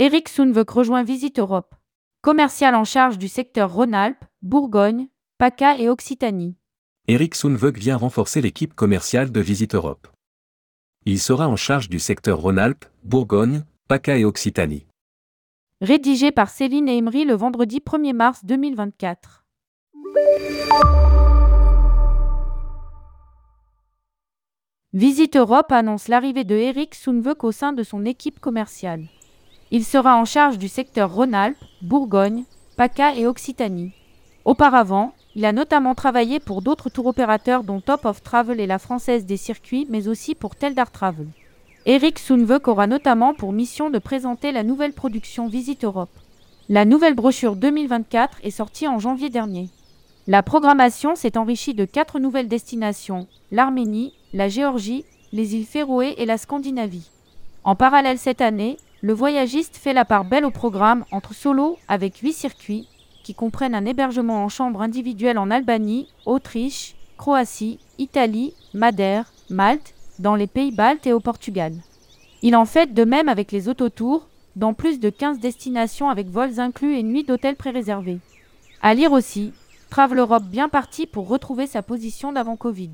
Eric Sounvec rejoint Visite Europe. Commercial en charge du secteur Rhône-Alpes, Bourgogne, PACA et Occitanie. Eric Sounvec vient renforcer l'équipe commerciale de Visite Europe. Il sera en charge du secteur Rhône-Alpes, Bourgogne, PACA et Occitanie. Rédigé par Céline et Emery le vendredi 1er mars 2024. Visite Europe annonce l'arrivée de Eric Sounvec au sein de son équipe commerciale. Il sera en charge du secteur Rhône-Alpes, Bourgogne, PACA et Occitanie. Auparavant, il a notamment travaillé pour d'autres tours opérateurs dont Top of Travel et la Française des Circuits, mais aussi pour Teldar Travel. Eric Sounvec aura notamment pour mission de présenter la nouvelle production Visite Europe. La nouvelle brochure 2024 est sortie en janvier dernier. La programmation s'est enrichie de quatre nouvelles destinations l'Arménie, la Géorgie, les îles Féroé et la Scandinavie. En parallèle cette année, le voyagiste fait la part belle au programme entre solo avec huit circuits qui comprennent un hébergement en chambre individuelle en Albanie, Autriche, Croatie, Italie, Madère, Malte, dans les pays baltes et au Portugal. Il en fait de même avec les autotours, dans plus de 15 destinations avec vols inclus et nuits d'hôtel pré-réservés. À lire aussi, Travel Europe bien parti pour retrouver sa position d'avant Covid.